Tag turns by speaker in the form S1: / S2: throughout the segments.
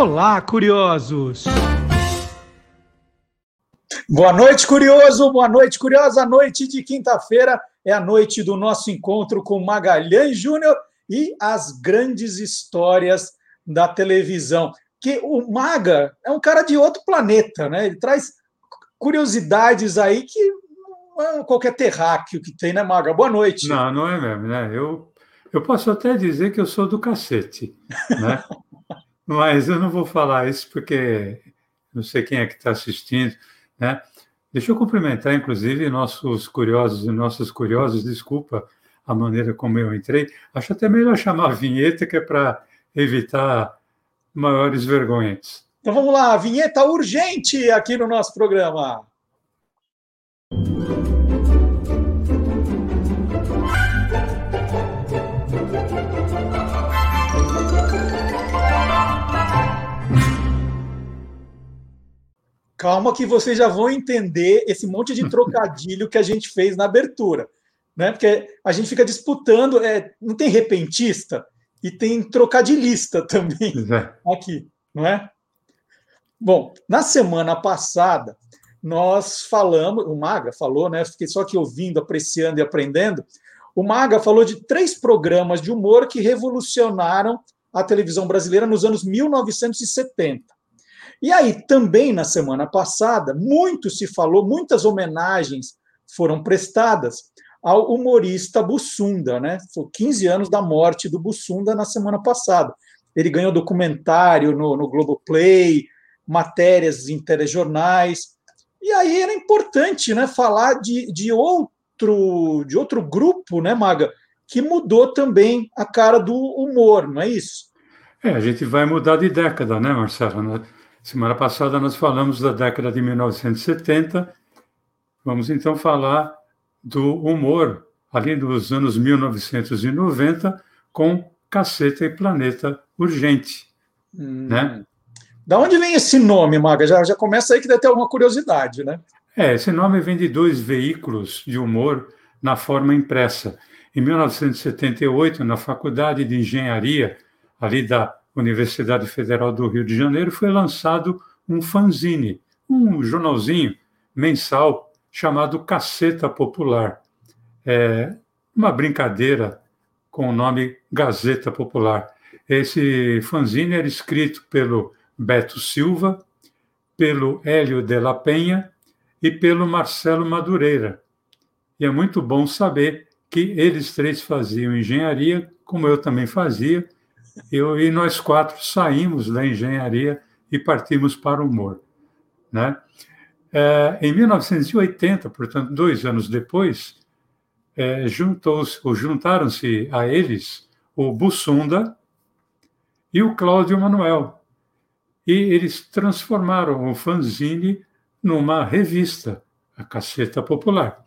S1: Olá, curiosos!
S2: Boa noite, curioso! Boa noite, curiosa! A noite de quinta-feira é a noite do nosso encontro com Magalhães Júnior e as grandes histórias da televisão. Que o Maga é um cara de outro planeta, né? Ele traz curiosidades aí que não é qualquer terráqueo que tem, né, Maga? Boa noite.
S3: Não, não é mesmo, né? Eu, eu posso até dizer que eu sou do cacete, né? Mas eu não vou falar isso porque não sei quem é que está assistindo, né? Deixa eu cumprimentar, inclusive, nossos curiosos e nossas curiosas. Desculpa a maneira como eu entrei. Acho até melhor chamar a vinheta, que é para evitar maiores vergonhas.
S2: Então vamos lá, vinheta urgente aqui no nosso programa. Calma que vocês já vão entender esse monte de trocadilho que a gente fez na abertura. Né? Porque a gente fica disputando, é, não tem repentista e tem trocadilhista também é. aqui, não é? Bom, na semana passada, nós falamos, o Maga falou, né? Fiquei só aqui ouvindo, apreciando e aprendendo. O Maga falou de três programas de humor que revolucionaram a televisão brasileira nos anos 1970. E aí, também na semana passada, muito se falou, muitas homenagens foram prestadas ao humorista Bussunda, né? Foi 15 anos da morte do Bussunda na semana passada. Ele ganhou documentário no, no Globoplay, matérias em telejornais. E aí era importante né, falar de, de, outro, de outro grupo, né, Maga, que mudou também a cara do humor, não é isso?
S3: É, a gente vai mudar de década, né, Marcelo? Semana passada nós falamos da década de 1970. Vamos então falar do humor ali dos anos 1990 com Caceta e Planeta Urgente, hum. né?
S2: Da onde vem esse nome, Maga? Já, já começa aí que deve ter alguma curiosidade, né?
S3: É, esse nome vem de dois veículos de humor na forma impressa. Em 1978, na Faculdade de Engenharia, ali da Universidade Federal do Rio de Janeiro, foi lançado um fanzine, um jornalzinho mensal chamado Caceta Popular. É uma brincadeira com o nome Gazeta Popular. Esse fanzine era escrito pelo Beto Silva, pelo Hélio de la Penha e pelo Marcelo Madureira. E é muito bom saber que eles três faziam engenharia, como eu também fazia, eu e nós quatro saímos da engenharia e partimos para o humor. Né? É, em 1980, portanto, dois anos depois, é, juntaram-se a eles o Bussunda e o Cláudio Manuel. E eles transformaram o fanzine numa revista, a Caceta Popular.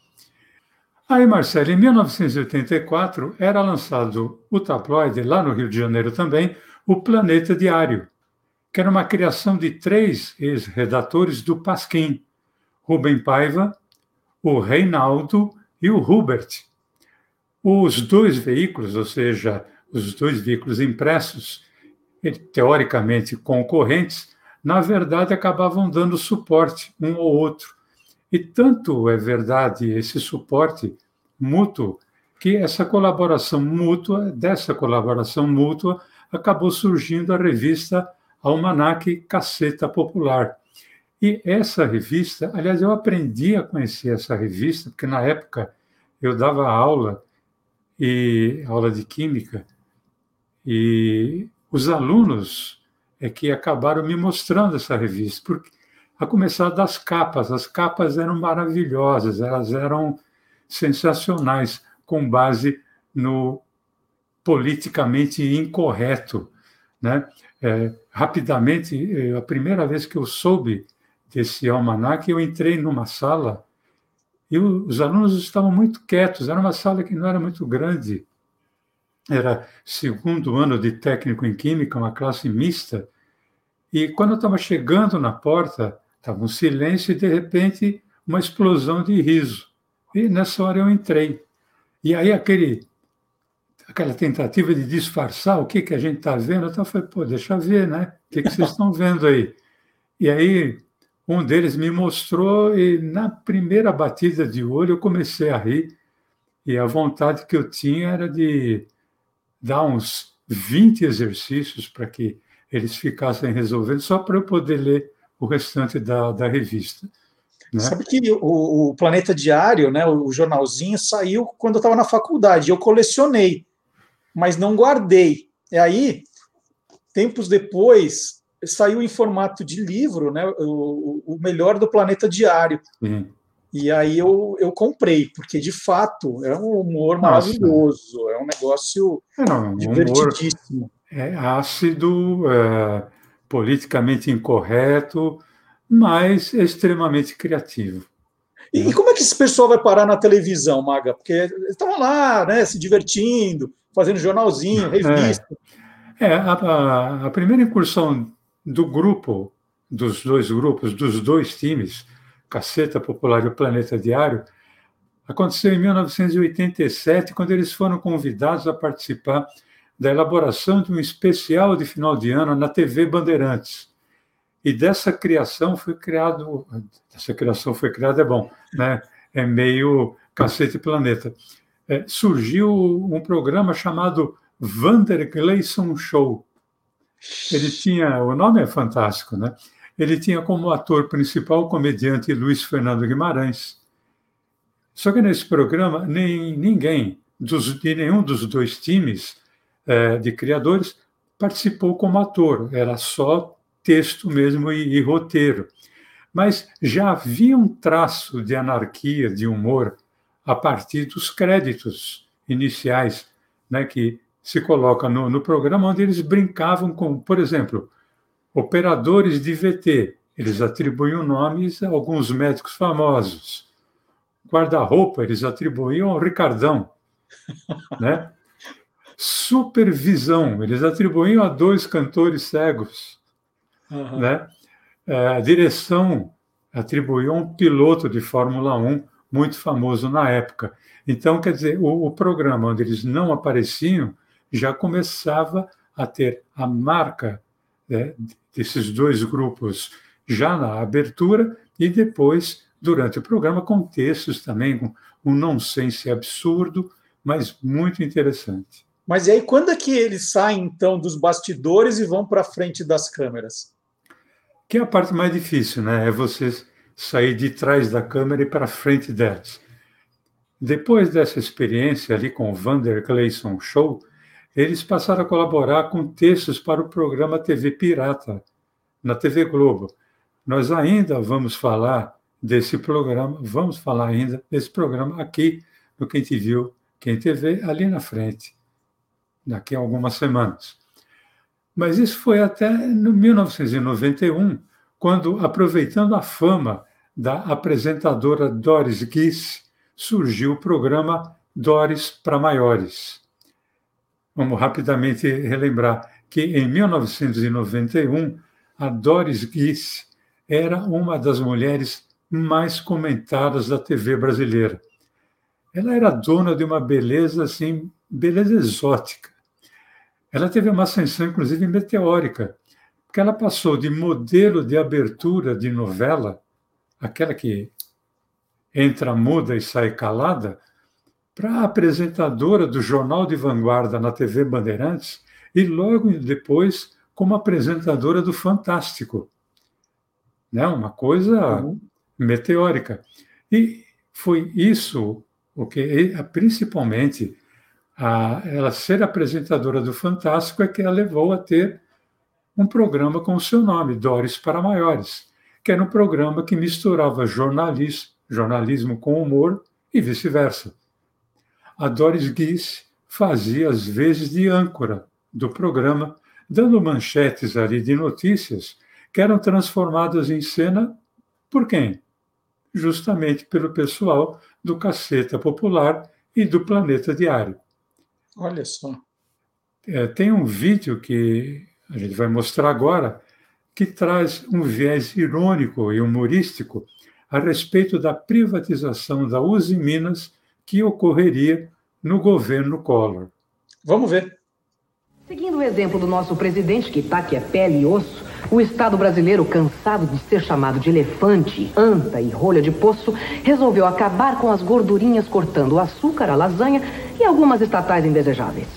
S3: Aí, Marcelo, em 1984 era lançado o tabloide, lá no Rio de Janeiro também, o Planeta Diário, que era uma criação de três ex-redatores do Pasquim, Rubem Paiva, o Reinaldo e o Hubert. Os dois veículos, ou seja, os dois veículos impressos, teoricamente concorrentes, na verdade acabavam dando suporte um ao outro e tanto é verdade esse suporte mútuo que essa colaboração mútua, dessa colaboração mútua, acabou surgindo a revista Almanac Caceta Popular. E essa revista, aliás, eu aprendi a conhecer essa revista, porque na época eu dava aula e aula de química e os alunos é que acabaram me mostrando essa revista, porque a começar das capas. As capas eram maravilhosas, elas eram sensacionais, com base no politicamente incorreto. Né? É, rapidamente, a primeira vez que eu soube desse almanac, eu entrei numa sala e os alunos estavam muito quietos, era uma sala que não era muito grande, era segundo ano de técnico em química, uma classe mista, e quando eu estava chegando na porta, Estava um silêncio e, de repente, uma explosão de riso. E nessa hora eu entrei. E aí aquele, aquela tentativa de disfarçar o que, que a gente está vendo, eu falei, pô, deixa ver, né? que, que vocês estão vendo aí? E aí um deles me mostrou e na primeira batida de olho eu comecei a rir e a vontade que eu tinha era de dar uns 20 exercícios para que eles ficassem resolvendo, só para eu poder ler o restante da, da revista.
S2: Né? Sabe que o, o, Planeta Diário, né, o jornalzinho, saiu quando eu estava na faculdade. Eu colecionei, mas não guardei. E aí, tempos depois, saiu em formato de livro, né, o, o melhor do Planeta Diário. Uhum. E aí eu, eu comprei, porque de fato é um humor maravilhoso, Nossa. é um negócio é, não, divertidíssimo.
S3: é ácido, é, politicamente incorreto, mas extremamente criativo.
S2: E, e, como é que esse pessoal vai parar na televisão, Maga? Porque eles estavam lá, né, se divertindo, fazendo jornalzinho, revista.
S3: É, é a, a, a primeira incursão do grupo, dos dois grupos, dos dois times, Caceta Popular e o Planeta Diário, aconteceu em 1987, quando eles foram convidados a participar da elaboração de um especial de final de ano na TV Bandeirantes. E dessa criação foi criado, essa criação foi criada é bom, né? É meio Cacete Planeta. É, surgiu um programa chamado Vander Gleison Show. Ele tinha, o nome é fantástico, né? Ele tinha como ator principal o comediante Luiz Fernando Guimarães. Só que nesse programa, nem ninguém dos, de nenhum dos dois times é, de criadores participou como ator, era só texto mesmo e, e roteiro. Mas já havia um traço de anarquia, de humor, a partir dos créditos iniciais, né, que se coloca no, no programa, onde eles brincavam com, por exemplo, Operadores de VT, eles atribuíam nomes a alguns médicos famosos. Guarda-roupa, eles atribuíam ao Ricardão. Né? Supervisão, eles atribuíam a dois cantores cegos. Uhum. Né? É, a direção atribuiu a um piloto de Fórmula 1 muito famoso na época. Então, quer dizer, o, o programa onde eles não apareciam já começava a ter a marca né, desses dois grupos já na abertura e depois, durante o programa, com textos também, com um nonsense absurdo, mas muito interessante.
S2: Mas e aí, quando é que eles saem, então, dos bastidores e vão para frente das câmeras?
S3: Que é a parte mais difícil, né? É você sair de trás da câmera e para frente delas. Depois dessa experiência ali com o Vander Clayson Show, eles passaram a colaborar com textos para o programa TV Pirata, na TV Globo. Nós ainda vamos falar desse programa, vamos falar ainda desse programa aqui no Quem Te Viu, Quem TV, ali na frente, daqui a algumas semanas. Mas isso foi até no 1991, quando, aproveitando a fama da apresentadora Doris Guiz, surgiu o programa Doris para Maiores Vamos rapidamente relembrar que em 1991, a Doris Guice era uma das mulheres mais comentadas da TV brasileira. Ela era dona de uma beleza assim, beleza exótica. Ela teve uma ascensão inclusive meteórica, porque ela passou de modelo de abertura de novela, aquela que entra muda e sai calada, para apresentadora do Jornal de Vanguarda na TV Bandeirantes e logo depois como apresentadora do Fantástico. Né? Uma coisa uhum. meteórica. E foi isso o que, principalmente, a, ela ser apresentadora do Fantástico é que a levou a ter um programa com o seu nome, Doris para Maiores, que era um programa que misturava jornalismo, jornalismo com humor e vice-versa a Doris Guiz fazia às vezes de âncora do programa, dando manchetes ali de notícias que eram transformadas em cena por quem? Justamente pelo pessoal do Caceta Popular e do Planeta Diário.
S2: Olha só.
S3: É, tem um vídeo que a gente vai mostrar agora que traz um viés irônico e humorístico a respeito da privatização da Uzi Minas que ocorreria no governo Collor.
S2: Vamos ver.
S4: Seguindo o exemplo do nosso presidente, que tá que é pele e osso, o Estado brasileiro, cansado de ser chamado de elefante, anta e rolha de poço, resolveu acabar com as gordurinhas cortando o açúcar, a lasanha e algumas estatais indesejáveis.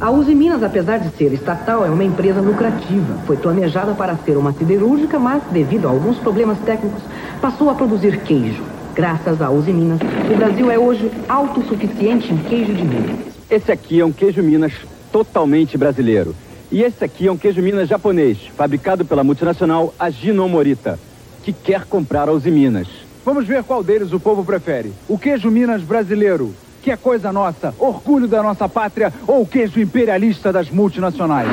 S4: A Uzi Minas, apesar de ser estatal, é uma empresa lucrativa. Foi planejada para ser uma siderúrgica, mas, devido a alguns problemas técnicos, passou a produzir queijo. Graças à Uzi Minas, o Brasil é hoje autossuficiente em queijo de Minas.
S5: Esse aqui é um queijo Minas totalmente brasileiro. E esse aqui é um queijo Minas japonês, fabricado pela multinacional Agino Morita, que quer comprar a Uzi Minas.
S6: Vamos ver qual deles o povo prefere. O queijo Minas brasileiro, que é coisa nossa, orgulho da nossa pátria, ou o queijo imperialista das multinacionais?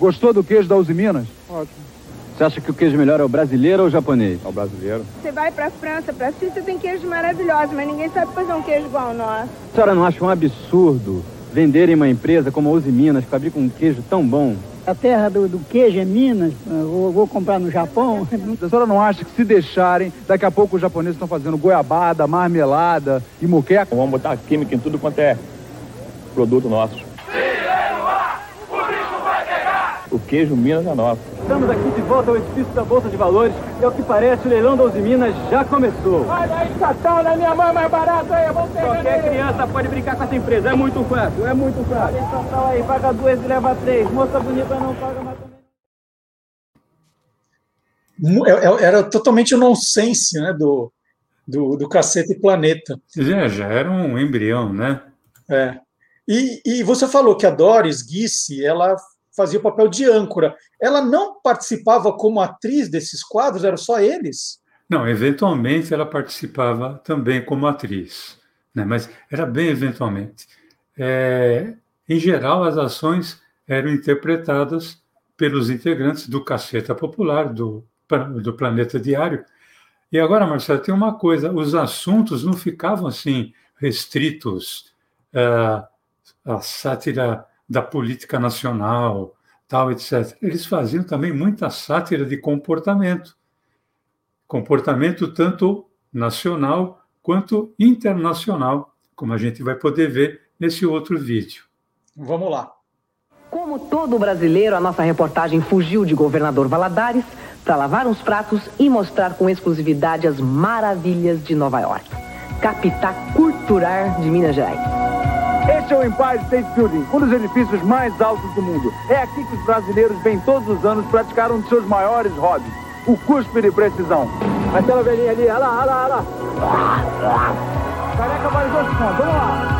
S6: Gostou do queijo da Uzi Minas?
S5: Ótimo. Você acha que o queijo melhor é o brasileiro ou o japonês?
S6: É o brasileiro.
S7: Você vai pra França, pra Suíça, tem queijos maravilhosos, mas ninguém sabe fazer um queijo igual ao nosso.
S5: A senhora não acha um absurdo venderem uma empresa como a Uzi Minas, que fabrica um queijo tão bom?
S8: A terra do, do queijo é Minas, eu vou comprar no Japão.
S6: A senhora não acha que se deixarem, daqui a pouco os japoneses estão fazendo goiabada, marmelada e muqueca?
S9: Vamos botar química em tudo quanto é produto nosso. O queijo Minas é nosso.
S5: Estamos aqui de volta ao edifício da Bolsa de Valores e, ao que parece, o leilão da Uzi Minas já começou.
S7: Olha aí, satão da minha mãe mais barato aí, vamos pegar
S5: Qualquer criança pode brincar com essa empresa, é muito fácil, é muito fácil.
S8: Olha satão aí, paga duas e leva três. Moça bonita não paga mais também.
S2: É, Era totalmente o nonsense né, do, do, do Cacete Planeta.
S3: É, já era um embrião, né?
S2: É. E, e você falou que a Doris Guisse, ela fazia o papel de âncora. Ela não participava como atriz desses quadros, eram só eles?
S3: Não, eventualmente ela participava também como atriz, né? mas era bem eventualmente. É, em geral, as ações eram interpretadas pelos integrantes do Caceta Popular, do, do Planeta Diário. E agora, Marcelo, tem uma coisa: os assuntos não ficavam assim restritos uh, à sátira da política nacional, tal, etc. Eles faziam também muita sátira de comportamento. Comportamento tanto nacional quanto internacional, como a gente vai poder ver nesse outro vídeo.
S2: Vamos lá.
S4: Como todo brasileiro, a nossa reportagem fugiu de governador Valadares para lavar uns pratos e mostrar com exclusividade as maravilhas de Nova York, capital cultural de Minas Gerais.
S6: Este é o Empire State Building, um dos edifícios mais altos do mundo. É aqui que os brasileiros vêm todos os anos praticar um de seus maiores hobbies, o cuspe de precisão. Aquela velhinha ali, olha lá, olha lá, olha lá. Careca mais dois pontos, vamos lá.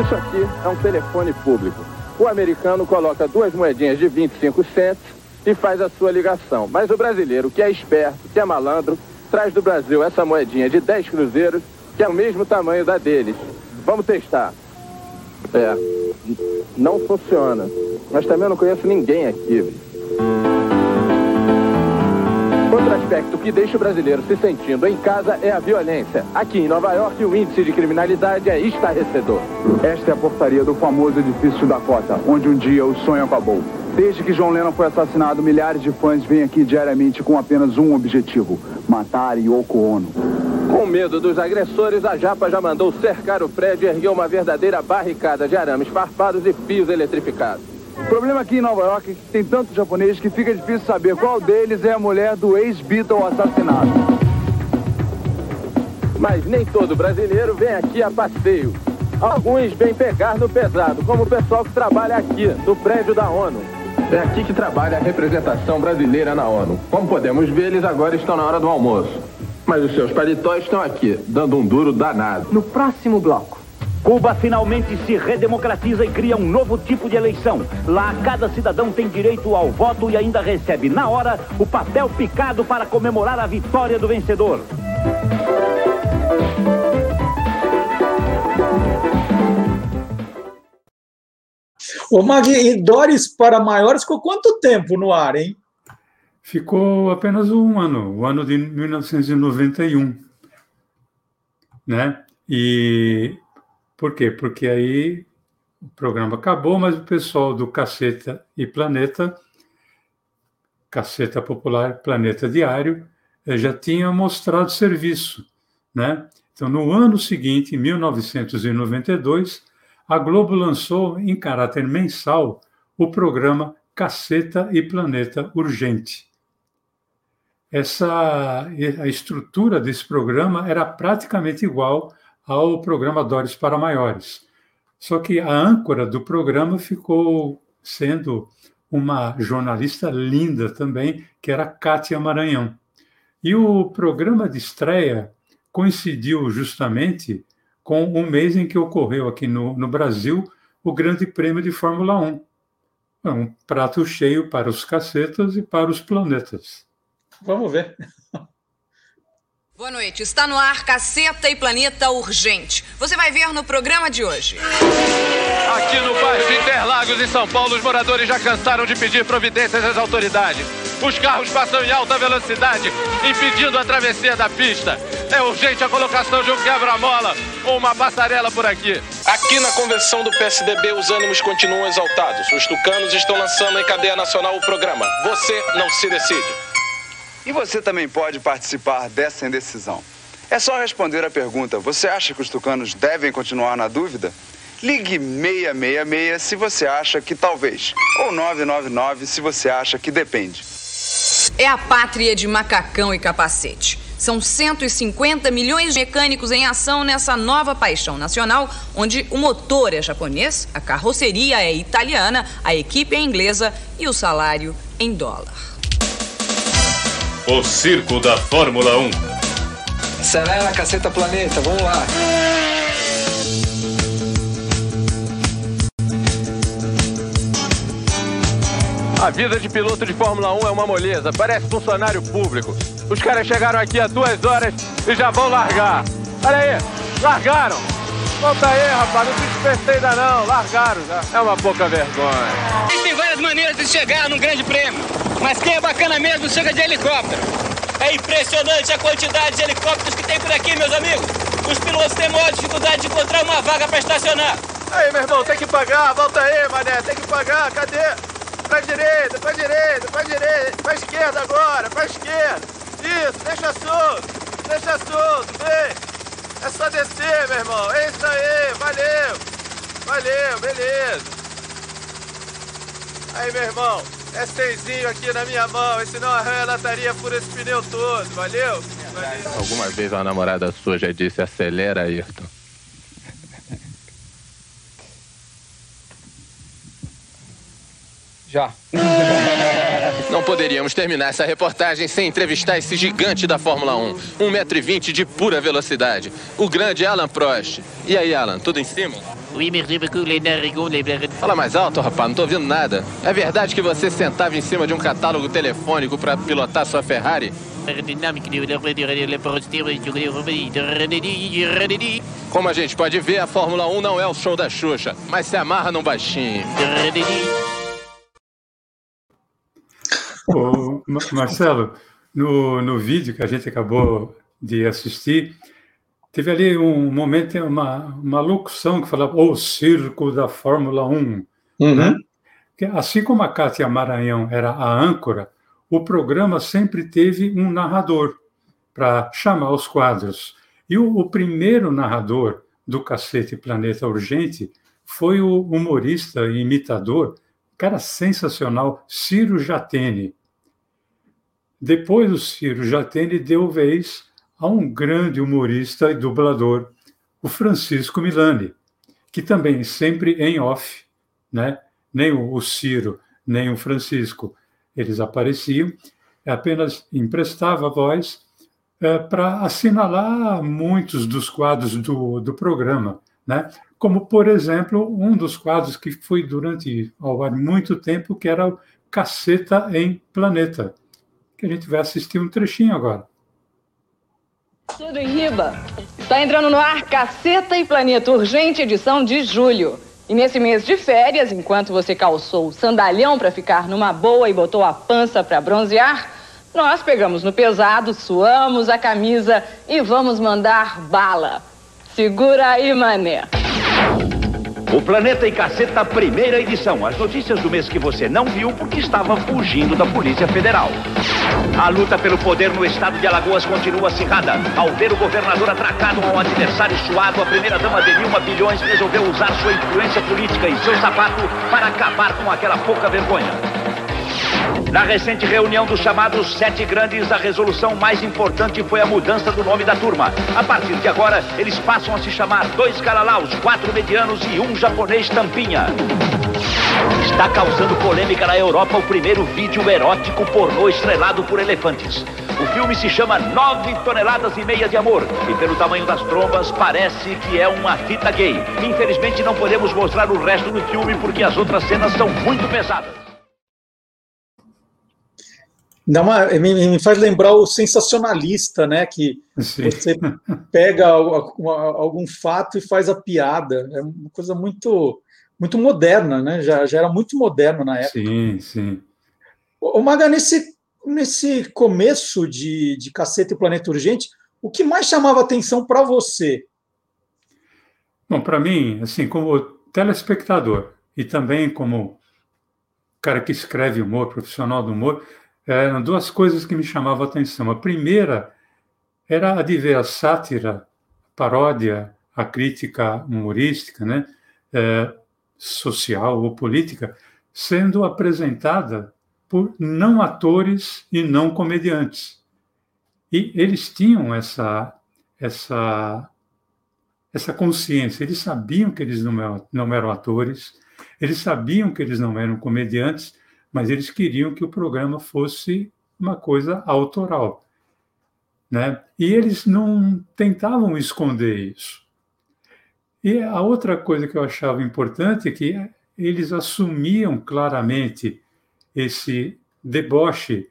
S9: Isso aqui é um telefone público. O americano coloca duas moedinhas de 25 centos e faz a sua ligação. Mas o brasileiro, que é esperto, que é malandro, traz do Brasil essa moedinha de 10 cruzeiros que é o mesmo tamanho da deles. Vamos testar. É, não funciona. Mas também eu não conheço ninguém aqui. Outro aspecto que deixa o brasileiro se sentindo em casa é a violência. Aqui em Nova York, o índice de criminalidade é estarrecedor.
S6: Esta é a portaria do famoso edifício Dakota, onde um dia o sonho acabou. Desde que John Lennon foi assassinado, milhares de fãs vêm aqui diariamente com apenas um objetivo: matar Yoko Ono.
S9: Com medo dos agressores, a Japa já mandou cercar o prédio e ergueu uma verdadeira barricada de arames farpados e fios eletrificados.
S6: O problema aqui em Nova York é que tem tantos japoneses que fica difícil saber qual deles é a mulher do ex-Beatle assassinado.
S9: Mas nem todo brasileiro vem aqui a passeio. Alguns vêm pegar no pesado, como o pessoal que trabalha aqui, no prédio da ONU. É aqui que trabalha a representação brasileira na ONU. Como podemos ver, eles agora estão na hora do almoço. Mas os seus paletós estão aqui, dando um duro danado.
S4: No próximo bloco.
S10: Cuba finalmente se redemocratiza e cria um novo tipo de eleição. Lá, cada cidadão tem direito ao voto e ainda recebe, na hora, o papel picado para comemorar a vitória do vencedor.
S2: Ô, Mag, e Doris para maiores ficou quanto tempo no ar, hein?
S3: ficou apenas um ano, o ano de 1991, né? E por quê? Porque aí o programa acabou, mas o pessoal do Caceta e Planeta, Caceta Popular, Planeta Diário, eh, já tinha mostrado serviço, né? Então, no ano seguinte, em 1992, a Globo lançou, em caráter mensal, o programa Caceta e Planeta Urgente. Essa, a estrutura desse programa era praticamente igual ao programa Dores para Maiores. Só que a âncora do programa ficou sendo uma jornalista linda também, que era Kátia Maranhão. E o programa de estreia coincidiu justamente com o mês em que ocorreu aqui no, no Brasil o Grande Prêmio de Fórmula 1. É um prato cheio para os cacetas e para os planetas.
S2: Vamos ver.
S11: Boa noite. Está no ar Caceta e Planeta Urgente. Você vai ver no programa de hoje.
S12: Aqui no bairro de Interlagos, em São Paulo, os moradores já cansaram de pedir providências às autoridades. Os carros passam em alta velocidade, impedindo a travessia da pista. É urgente a colocação de um quebra-mola ou uma passarela por aqui.
S13: Aqui na convenção do PSDB, os ânimos continuam exaltados. Os tucanos estão lançando em cadeia nacional o programa Você Não Se Decide.
S14: E você também pode participar dessa indecisão. É só responder a pergunta: você acha que os tucanos devem continuar na dúvida? Ligue 666 se você acha que talvez, ou 999 se você acha que depende.
S11: É a pátria de macacão e capacete. São 150 milhões de mecânicos em ação nessa nova paixão nacional, onde o motor é japonês, a carroceria é italiana, a equipe é inglesa e o salário em dólar.
S15: O circo da Fórmula 1.
S16: Acelera, caceta planeta, vamos lá.
S12: A vida de piloto de Fórmula 1 é uma moleza, parece funcionário público. Os caras chegaram aqui há duas horas e já vão largar. Olha aí, largaram. Volta aí, rapaz, não se dispersei ainda não, largaram já. É uma pouca vergonha.
S17: Existem várias maneiras de chegar num grande prêmio. Mas quem é bacana mesmo chega de helicóptero. É impressionante a quantidade de helicópteros que tem por aqui, meus amigos. Os pilotos têm maior dificuldade de encontrar uma vaga para estacionar.
S12: Aí, meu irmão, tem que pagar. Volta aí, mané. Tem que pagar. Cadê? Pra direita, pra direita, pra direita. Pra esquerda agora, pra esquerda. Isso, deixa solto. Deixa solto, vem. É só descer, meu irmão. É isso aí. Valeu. Valeu, beleza. Aí, meu irmão. É senzinho aqui na minha mão, senão a rã lataria por esse pneu todo, valeu? valeu?
S18: Alguma vez uma namorada sua já disse acelera, Ayrton?
S16: Já.
S13: Não poderíamos terminar essa reportagem sem entrevistar esse gigante da Fórmula 1. 1,20m de pura velocidade. O grande Alan Prost. E aí, Alan, tudo em cima? Fala mais alto, rapaz, não tô ouvindo nada. É verdade que você sentava em cima de um catálogo telefônico para pilotar sua Ferrari? Como a gente pode ver, a Fórmula 1 não é o show da Xuxa, mas se amarra num baixinho.
S3: Ô, Marcelo, no, no vídeo que a gente acabou de assistir, teve ali um momento, uma, uma locução que falava o circo da Fórmula 1. Uhum. Né? Assim como a Cátia Maranhão era a âncora, o programa sempre teve um narrador para chamar os quadros. E o, o, primeiro narrador do Cacete Planeta Urgente foi o humorista e imitador, cara sensacional, Ciro Jatene. Depois o Ciro Jatene deu vez a um grande humorista e dublador, o Francisco Milani, que também sempre em off, né? nem o Ciro, nem o Francisco, eles apareciam, apenas emprestava a voz é, para assinalar muitos dos quadros do, do programa, né? como, por exemplo, um dos quadros que foi durante ao ar muito tempo, que era o Caceta em Planeta, que a gente vai assistir um trechinho agora.
S19: Tudo em riba. Está entrando no ar Caceta e Planeta Urgente, edição de julho. E nesse mês de férias, enquanto você calçou o sandalhão para ficar numa boa e botou a pança para bronzear, nós pegamos no pesado, suamos a camisa e vamos mandar bala. Segura aí, mané.
S10: O Planeta e Caceta, primeira edição. As notícias do mês que você não viu porque estava fugindo da Polícia Federal. A luta pelo poder no estado de Alagoas continua acirrada. Ao ver o governador atracado a um adversário suado, a primeira-dama Denilma Bilhões resolveu usar sua influência política e seu sapato para acabar com aquela pouca vergonha. Na recente reunião dos chamados Sete Grandes, a resolução mais importante foi a mudança do nome da turma. A partir de agora, eles passam a se chamar dois Galalaus, quatro medianos e um japonês tampinha. Está causando polêmica na Europa o primeiro vídeo erótico pornô estrelado por elefantes. O filme se chama Nove Toneladas e Meia de Amor e pelo tamanho das trombas parece que é uma fita gay. Infelizmente não podemos mostrar o resto do filme porque as outras cenas são muito pesadas.
S2: Dá uma, me, me, faz lembrar o sensacionalista, né? Que Sim. você pega algum fato e faz a piada. É uma coisa muito, muito moderna, né? Já, já era muito moderno na época.
S3: Sim, sim.
S2: O Maga, nesse, nesse começo de, de Caceta e Planeta Urgente, o que mais chamava atenção para você?
S3: Bom, para mim, assim, como telespectador e também como cara que escreve humor, profissional do humor, eram duas coisas que me chamavam a atenção. A primeira era a de ver a sátira, a paródia, a crítica humorística, né, é, social ou política, sendo apresentada por não atores e não comediantes. E eles tinham essa essa essa consciência. Eles sabiam que eles não eram, não eram atores, eles sabiam que eles não eram comediantes, mas eles queriam que o programa fosse uma coisa autoral. Né? E eles não tentavam esconder isso. E a outra coisa que eu achava importante é que eles assumiam claramente esse deboche,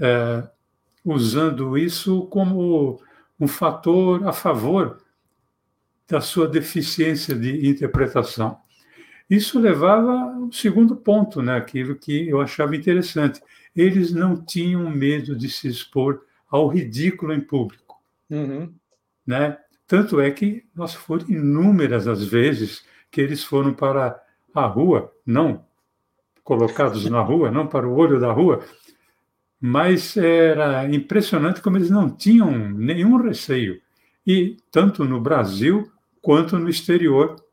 S3: é, usando isso como um fator a favor da sua deficiência de interpretação. Isso levava ao segundo ponto, né, aquilo que eu achava interessante. Eles não tinham medo de se expor ao ridículo em público.
S2: Uhum.
S3: Né? Tanto é que nós foram inúmeras as vezes que eles foram para a rua, não colocados na rua, não para o olho da rua, mas era impressionante como eles não tinham nenhum receio. E tanto no Brasil quanto no exterior,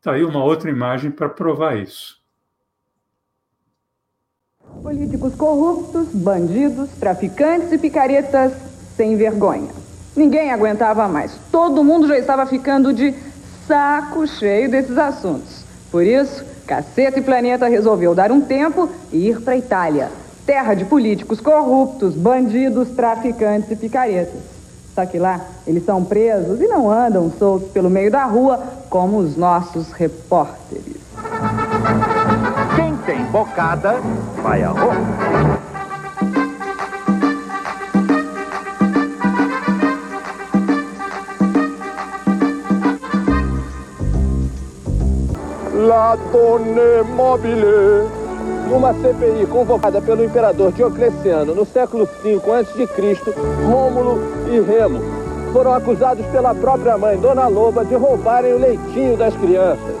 S3: Está aí uma outra imagem para provar isso.
S19: Políticos corruptos, bandidos, traficantes e picaretas sem vergonha. Ninguém aguentava mais. Todo mundo já estava ficando de saco cheio desses assuntos. Por isso, Caceta e Planeta resolveu dar um tempo e ir para Itália. Terra de políticos corruptos, bandidos, traficantes e picaretas. Só que lá eles são presos e não andam soltos pelo meio da rua como os nossos repórteres.
S10: Quem tem bocada, vai a roupa.
S9: La donne mobile numa CPI convocada pelo imperador Diocleciano no século V a.C., Rômulo e Remo foram acusados pela própria mãe, Dona Loba, de roubarem o leitinho das crianças.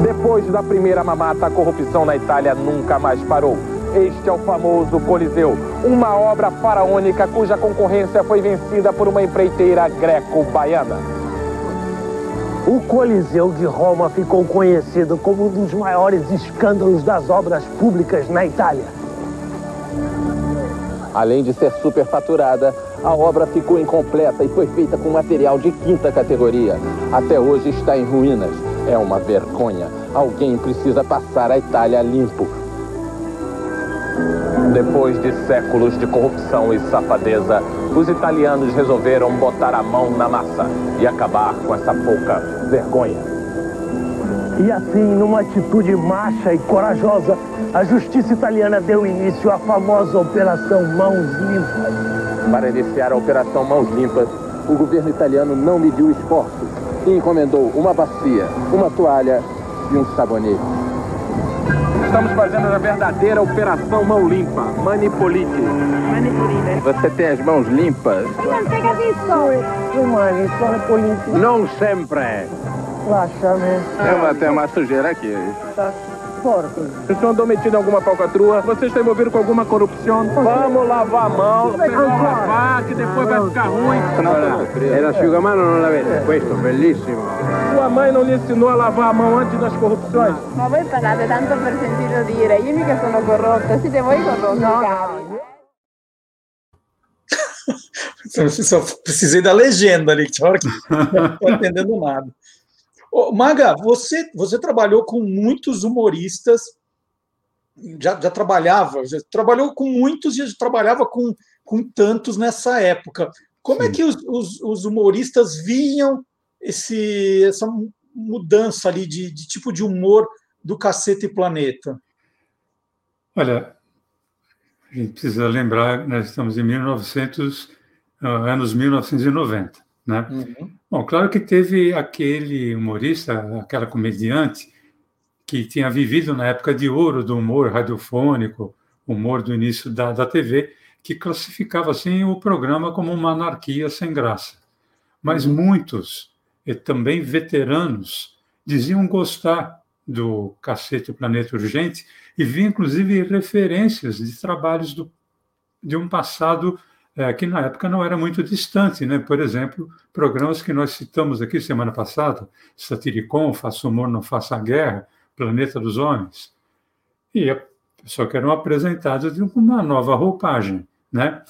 S9: Depois da primeira mamata, a corrupção na Itália nunca mais parou. Este é o famoso Coliseu, uma obra faraônica cuja concorrência foi vencida por uma empreiteira greco-baiana.
S20: O Coliseu de Roma ficou conhecido como um dos maiores escândalos das obras públicas na Itália.
S9: Além de ser superfaturada, a obra ficou incompleta e foi feita com material de quinta categoria. Até hoje está em ruínas. É uma vergonha. Alguém precisa passar a Itália limpo. Depois de séculos de corrupção e safadeza, os italianos resolveram botar a mão na massa e acabar com essa pouca vergonha.
S20: E assim, numa atitude macha e corajosa, a justiça italiana deu início à famosa Operação Mãos Limpas.
S9: Para iniciar a Operação Mãos Limpas, o governo italiano não mediu esforços e encomendou uma bacia, uma toalha e um sabonete. Estamos fazendo a verdadeira operação mão limpa. Manipolite. Manipolite. Você tem as mãos limpas?
S7: Não pega isso.
S20: Manipolite.
S9: Não sempre.
S20: Lasciami.
S9: Eu vou até uma sujeira aqui.
S20: Tá porco.
S9: Vocês estão em alguma falcatrua? Vocês estão envolvidos com alguma corrupção? Vamos lavar a mão. lavar, que depois vai ficar ruim.
S21: E l'asciugamano non l'avete, questo, bellissimo.
S9: Sua mãe não lhe ensinou a lavar a mão antes das corrupções?
S7: Ma voi parlate tanto per sentirlo dire, io mica sono corrotta, siete voi corrotti, cari.
S2: Só precisei da legenda ali, que tinha hora que não estou entendendo nada. Ô, Maga, você, você trabalhou com muitos humoristas, já, já trabalhava, já trabalhou com muitos e já trabalhava com, com tantos nessa época. Como é que os, os, os humoristas viam esse, essa mudança ali de, de tipo de humor do Cacete e Planeta?
S3: Olha, a gente precisa lembrar, nós estamos em 1900, ah, anos 1990, né?
S2: Uhum.
S3: Bom, claro que teve aquele humorista, aquela comediante, que tinha vivido na época de ouro do humor radiofônico, humor do início da, da TV, que classificava assim o programa como uma anarquia sem graça. Mas muitos, e também veteranos, diziam gostar do Cacete Planeta Urgente e vi inclusive referências de trabalhos do, de um passado é, que na época não era muito distante, né? Por exemplo, programas que nós citamos aqui semana passada, Satiricon, Faça Humor, Não Faça Guerra, Planeta dos Homens. E só que eram apresentados de uma nova roupagem, né?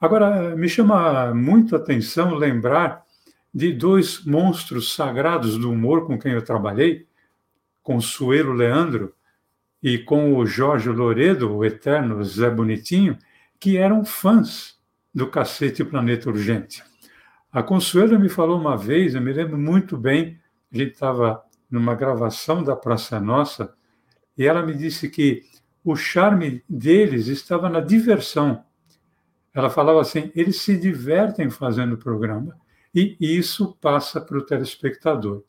S3: Agora, me chama muito a atenção lembrar de dois monstros sagrados do humor com quem eu trabalhei, com o Suelo Leandro e com o Jorge Loredo, o eterno Zé Bonitinho, que eram fãs do Cacete Planeta Urgente. A Consuelo me falou uma vez, eu me lembro muito bem, a gente estava numa gravação da Praça Nossa, e ela me disse que o charme deles estava na diversão. Ela falava assim: eles se divertem fazendo o programa, e isso passa para o telespectador.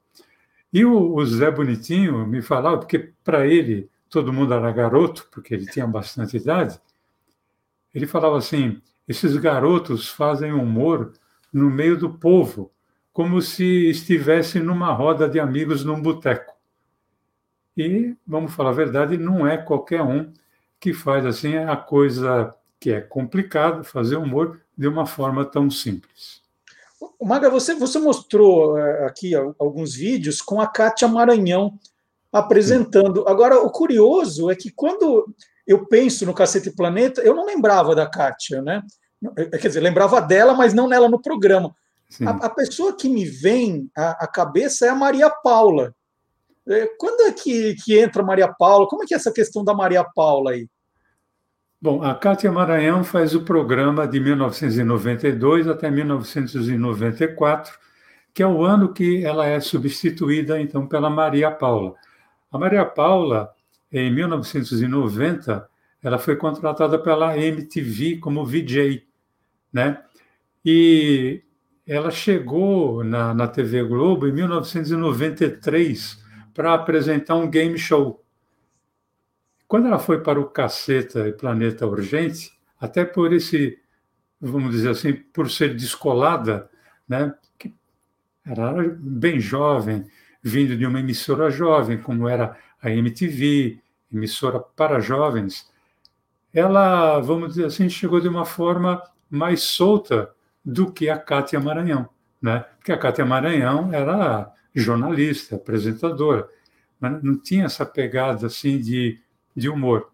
S3: E o, o Zé Bonitinho me falava, porque para ele todo mundo era garoto, porque ele tinha bastante idade, ele falava assim: esses garotos fazem humor no meio do povo, como se estivessem numa roda de amigos num boteco. E, vamos falar a verdade, não é qualquer um que faz assim a coisa que é complicada, fazer humor de uma forma tão simples.
S2: Maga, você, você mostrou eh, aqui alguns vídeos com a Kátia Maranhão apresentando. Agora, o curioso é que quando eu penso no Cacete Planeta, eu não lembrava da Kátia, né? Quer dizer, lembrava dela, mas não nela no programa. A, a, pessoa que me vem à, à, cabeça é a Maria Paula. É, quando é que, que entra a Maria Paula? Como é que é essa questão da Maria Paula aí?
S3: Bom, a Cátia Maranhão faz o programa de 1992 até 1994, que é o ano que ela é substituída, então, pela Maria Paula. A Maria Paula, em 1990, ela foi contratada pela MTV como VJ, né? E ela chegou na, na TV Globo em 1993 para apresentar um game show. Quando ela foi para o Caceta e Planeta Urgente, até por esse, vamos dizer assim, por ser descolada, né? Era bem jovem, vindo de uma emissora jovem, como era a MTV, emissora para jovens, ela, vamos dizer assim, chegou de uma forma mais solta do que a Cátia Maranhão, né? Porque a Cátia Maranhão era jornalista, apresentadora, mas não tinha essa pegada assim de, de humor.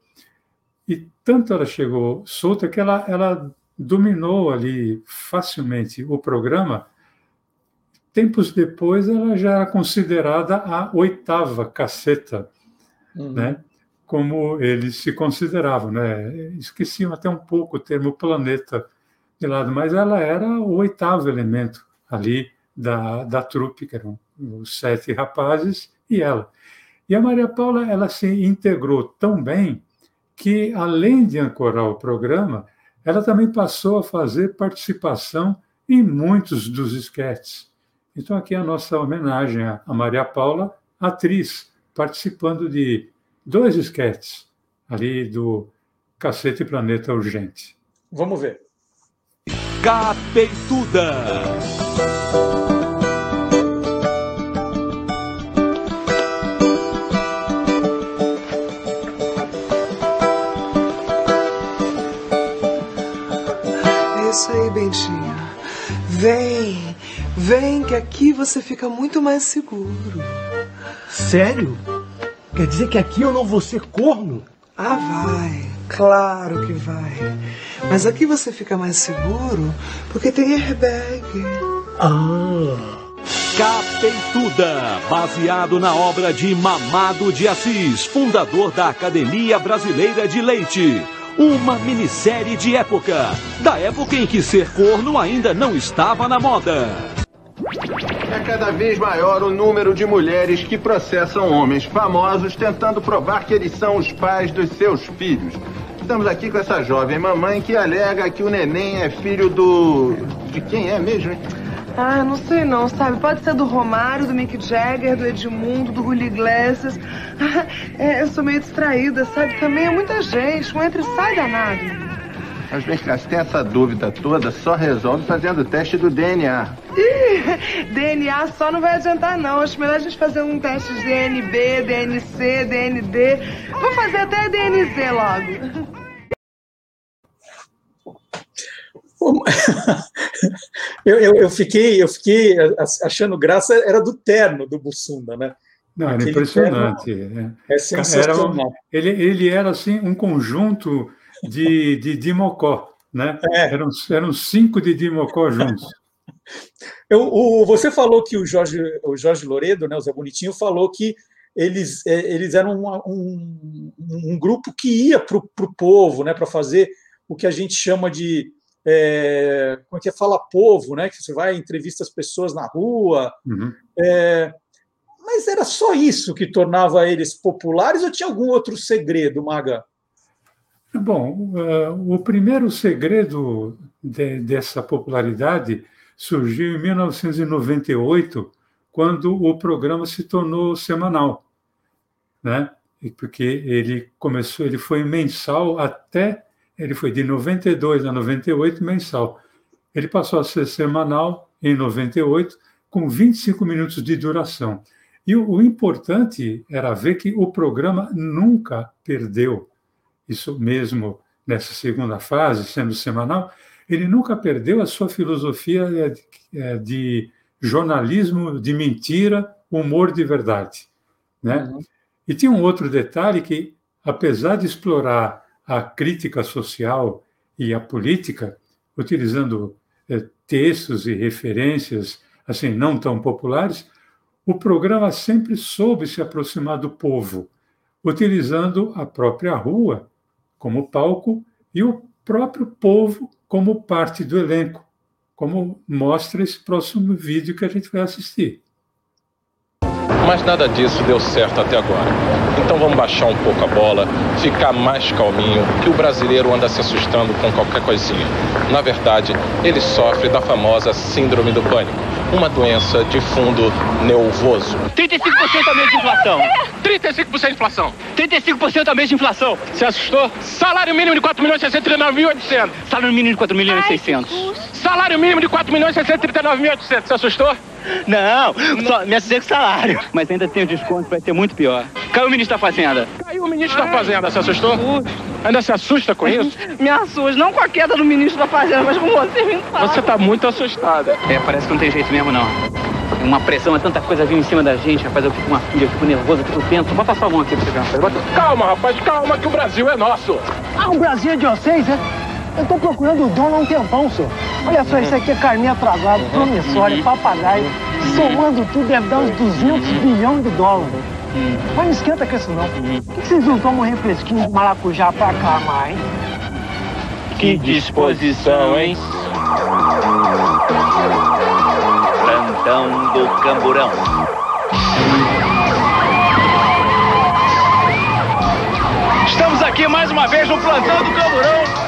S3: E tanto ela chegou solta que ela, ela dominou ali facilmente o programa. Tempos depois, ela já era considerada a oitava caceta, uhum. né? Como eles se consideravam. Né? Esqueciam até um pouco o termo planeta de lado, mas ela era o oitavo elemento ali da, da trupe, que eram os sete rapazes e ela. E a Maria Paula ela se integrou tão bem que, além de ancorar o programa, ela também passou a fazer participação em muitos dos esquetes. Então, aqui é a nossa homenagem a Maria Paula, atriz, participando de dois esquetes ali do Cacete Planeta Urgente.
S2: Vamos ver.
S15: Capeituda!
S22: Isso aí, Bentinha. Vem, vem que aqui você fica muito mais seguro.
S23: Sério? Quer dizer que aqui eu não vou ser corno?
S22: Ah, vai. Claro que vai. Mas aqui você fica mais seguro porque tem airbag.
S23: Ah.
S17: Capeituda, baseado na obra de Mamado de Assis, fundador da Academia Brasileira de Leite. Uma minissérie de época, da época em que ser corno ainda não estava na moda.
S24: É cada vez maior o número de mulheres que processam homens famosos tentando provar que eles são os pais dos seus filhos. Estamos aqui com essa jovem mamãe que alega que o neném é filho do. de quem é mesmo? hein?
S22: Ah, não sei não, sabe? Pode ser do Romário, do Mick Jagger, do Edmundo, do Julio Iglesias. Ah, é, eu sou meio distraída, sabe? Também é muita gente, um entra e sai danado.
S24: Mas vem cá, se tem essa dúvida toda, só resolve fazendo o teste do DNA.
S22: Ih, DNA só não vai adiantar não. Acho melhor a gente fazer um teste de DNB, DNC, DND. Vou fazer até DNZ logo.
S2: Eu, eu, eu fiquei, eu fiquei achando graça, era do terno do Bussunda, né?
S3: Não, era
S2: Aquele
S3: impressionante.
S2: terno
S3: é.
S2: É sensacional.
S3: Era ele, ele era assim um conjunto de, de Dimocó, né?
S2: É.
S3: Eram, eram cinco de Dimocó juntos.
S2: Eu, o, você falou que o Jorge, o Jorge Loredo, né, o Zé Bonitinho, falou que eles, é, eles eram uma- um, um grupo que ia para o povo, né, para fazer o que a gente chama de é, como é que é fala povo, né, que você vai entrevista as pessoas na rua.
S3: Uhum.
S2: é, mas era só isso que tornava eles populares ou tinha algum outro segredo, Maga?
S3: Bom, eh, o primeiro segredo de- dessa popularidade surgiu em 1998, quando o programa se tornou semanal, né? Porque ele começou, ele foi mensal até, ele foi de 92 a 98 mensal. Ele passou a ser semanal em 98, com 25 minutos de duração. E o, o importante era ver que o programa nunca perdeu isso mesmo nessa segunda fase, sendo semanal, ele nunca perdeu a sua filosofia de, eh, de jornalismo de mentira, humor de verdade. Né? E tinha um outro detalhe que, apesar de explorar a crítica social e a política, utilizando eh, textos e referências assim não tão populares, o programa sempre soube se aproximar do povo, utilizando a própria rua como palco e o próprio povo como parte do elenco, como mostra esse próximo vídeo que a gente vai assistir.
S9: Mas nada disso deu certo até agora. Então vamos baixar um pouco a bola, ficar mais calminho, que o brasileiro anda se assustando com qualquer coisinha. Na verdade, ele sofre da famosa síndrome do pânico, uma doença de fundo nervoso.
S25: 35% a mês de inflação. 35% de inflação. 35% a mês de inflação. Você assustou? Salário mínimo de 4 milhões e 639.800. Salário mínimo de 4 milhões e 600. Salário mínimo de 4 milhões e 639.800. Você assustou? Não, só me assustei com o salário. Mas ainda tem o desconto, vai ser muito pior. Caiu o ministro da Fazenda. Caiu o ministro da Fazenda, você assustou? Ainda se assusta com isso?
S22: Me assusta, não com a queda do ministro da Fazenda, mas com você me fala.
S25: Você tá muito assustada.
S10: É, parece que não tem jeito mesmo, não. Uma pressão, é tanta coisa vindo em cima da gente, rapaz. Eu fico com uma filha, eu fico nervoso, eu fico tenso. Bota sua mão aqui pra você ver, rapaz. Bota...
S25: Calma, rapaz, calma, que o Brasil é nosso.
S23: Ah, o Brasil é de vocês, é? Eu tô procurando o dono há um tempão, senhor. Olha só, isso aqui é carninha atrasada, promissória, papagaio. Somando tudo deve dar uns 200 bilhões de dólares. Mas não esquenta com isso, não. Por que vocês não tomam um refresquinho de maracujá pra acalmar, hein?
S25: Que disposição, hein?
S10: Plantão do Camburão.
S25: Estamos aqui mais uma vez no plantão do Camburão.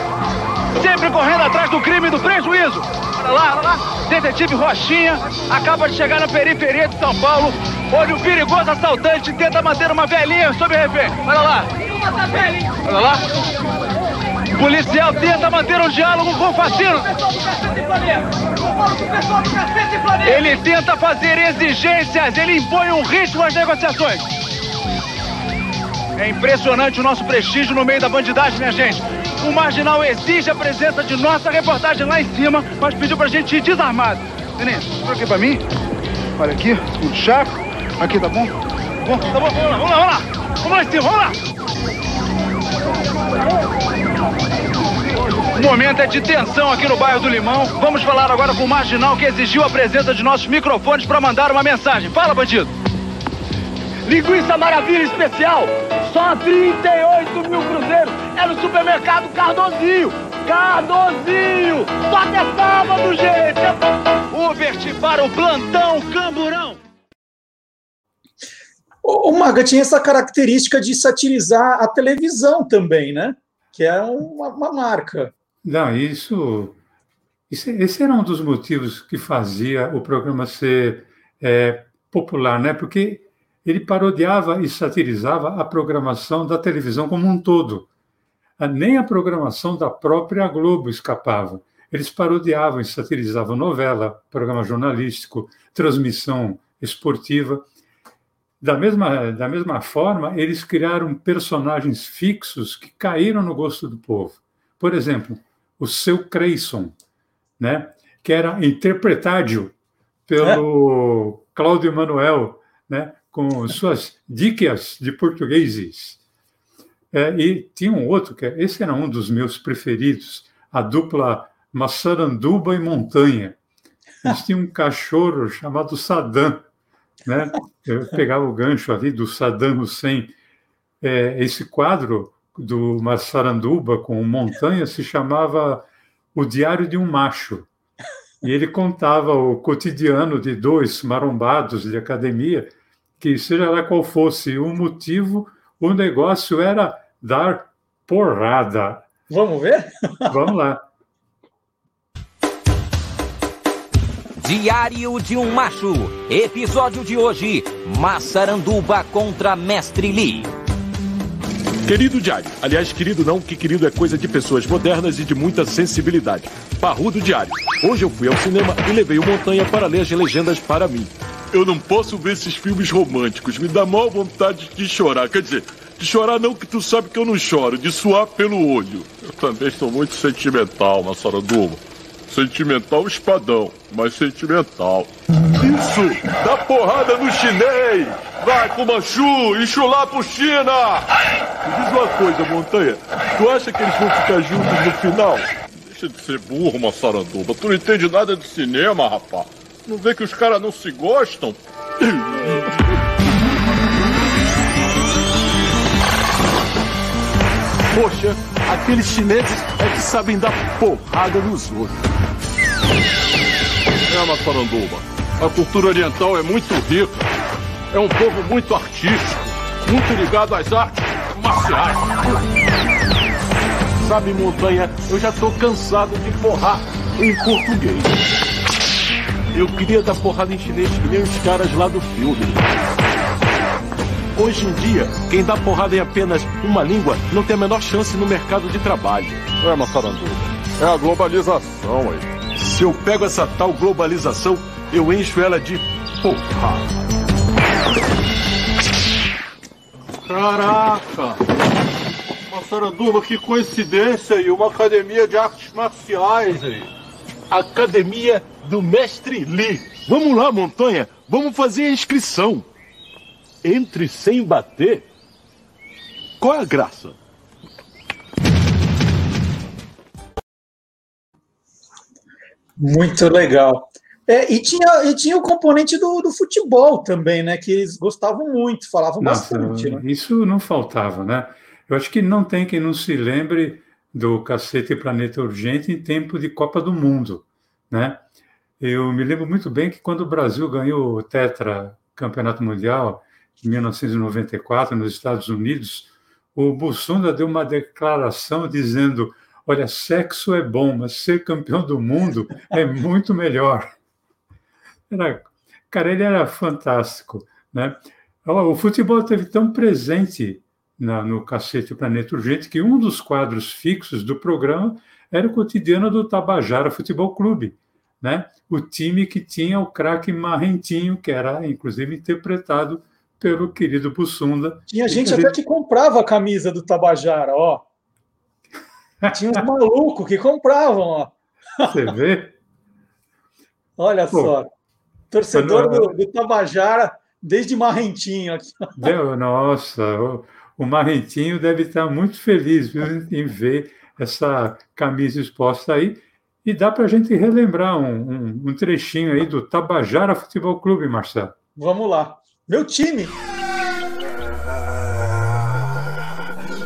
S25: Sempre correndo atrás do crime e do prejuízo. Olha lá, olha lá. Detetive Rochinha acaba de chegar na periferia de São Paulo, onde o perigoso assaltante tenta manter uma velhinha sob refém. Olha lá. Olha lá. O policial tenta manter um diálogo com o fascino. Ele tenta fazer exigências, ele impõe um ritmo às negociações. É impressionante o nosso prestígio no meio da bandidagem, né, gente?
S6: O Marginal exige a presença de nossa reportagem lá em cima, mas pediu pra gente ir desarmado. Tenente, por aqui pra mim. Olha aqui, um chaco. Aqui, tá bom? Bom, tá bom, vamos lá, vamos lá, vamos lá. Vamos lá em cima, vamos lá. O momento é de tensão aqui no bairro do Limão. Vamos falar agora com o Marginal que exigiu a presença de nossos microfones para mandar uma mensagem. Fala, bandido.
S20: Linguiça Maravilha Especial, só 38 mil cruzeiros. É no supermercado Cardozinho. Cardozinho! Só até sábado, gente!
S6: Uber para o plantão Camburão.
S2: O Maga tinha essa característica de satirizar a televisão também, né? Que é uma, uma marca.
S3: Não, isso, isso. Esse era um dos motivos que fazia o programa ser é, popular, né? Porque ele parodiava e satirizava a programação da televisão como um todo. Nem a programação da própria Globo escapava. Eles parodiavam e satirizavam novela, programa jornalístico, transmissão esportiva. Da mesma, da mesma forma, eles criaram personagens fixos que caíram no gosto do povo. Por exemplo, o seu Creyson, né, que era interpretado pelo é. Cláudio Manuel, né, com suas dicas de portugueses. É, e tinha um outro, que é, esse era um dos meus preferidos, a dupla Massaranduba e Montanha. Eles tinham um cachorro chamado Saddam, né? Eu pegava o gancho ali do Saddam Hussein. É, esse quadro do Massaranduba com Montanha se chamava O Diário de um Macho. E ele contava o cotidiano de dois marombados de academia, que seja lá qual fosse o motivo, o negócio era dar porrada.
S2: Vamos ver?
S3: Vamos lá.
S24: Diário de um Macho. Episódio de hoje: Massaranduba contra Mestre Lee.
S26: Querido Diário. Aliás, querido não, que querido é coisa de pessoas modernas e de muita sensibilidade. Parrudo Diário. Hoje eu fui ao cinema e levei o Montanha para ler as legendas para mim. Eu não posso ver esses filmes românticos. Me dá mal vontade de chorar. Quer dizer, de chorar não, que tu sabe que eu não choro. De suar pelo olho. Eu também sou muito sentimental, Massaranduba. Sentimental espadão, mas sentimental. Isso! Dá porrada no chinês! Vai pro Manchu, enxular pro China! Me diz uma coisa, Montanha. Tu acha que eles vão ficar juntos no final? Deixa de ser burro, Massaranduba. Tu não entende nada de cinema, rapaz. Não vê que os caras não se gostam? Poxa, aqueles chineses é que sabem dar porrada nos outros. É, Massaranduba. A cultura oriental é muito rica. É um povo muito artístico, muito ligado às artes marciais. Sabe, Montanha, eu já tô cansado de porrar em português. Eu queria dar porrada em chinês que nem os caras lá do filme. Hoje em dia, quem dá porrada em apenas uma língua não tem a menor chance no mercado de trabalho. É, Massaranduba. É a globalização aí. Se eu pego essa tal globalização, eu encho ela de porrada. Caraca! Massaranduba, que coincidência aí! Uma academia de artes marciais aí. Academia do Mestre Lee. Vamos lá, Montanha, vamos fazer a inscrição entre sem bater? Qual é a graça?
S2: Muito legal. É, e, tinha, e tinha o componente do, do futebol também, né? Que eles gostavam muito, falavam Nossa, bastante. Né?
S3: Isso não faltava, né? Eu acho que não tem quem não se lembre do Cacete Planeta Urgente em tempo de Copa do Mundo, né? Eu me lembro muito bem que quando o Brasil ganhou o Tetra Campeonato Mundial, em 1994, nos Estados Unidos, o Bussunda deu uma declaração dizendo: Olha, sexo é bom, mas ser campeão do mundo é muito melhor. Era, cara, ele era fantástico. Né? O futebol esteve tão presente na, no Cacete Planeta Urgente que um dos quadros fixos do programa era o cotidiano do Tabajara Futebol Clube. Né? O time que tinha o craque Marrentinho, que era inclusive interpretado pelo querido Bussunda.
S2: Tinha gente até que comprava a camisa do Tabajara, ó. Tinha uns malucos que compravam, ó.
S3: Você vê?
S2: Olha
S3: Pô,
S2: só. Torcedor
S3: quando-
S2: do, do Tabajara, desde Marrentinho aqui.
S3: Deu- Nossa, o, Marrentinho deve estar muito feliz viu, em ver essa camisa exposta aí. E dá para a gente relembrar um, um- um trechinho aí do Tabajara Futebol Clube, Marcelo.
S2: Vamos lá. Meu time.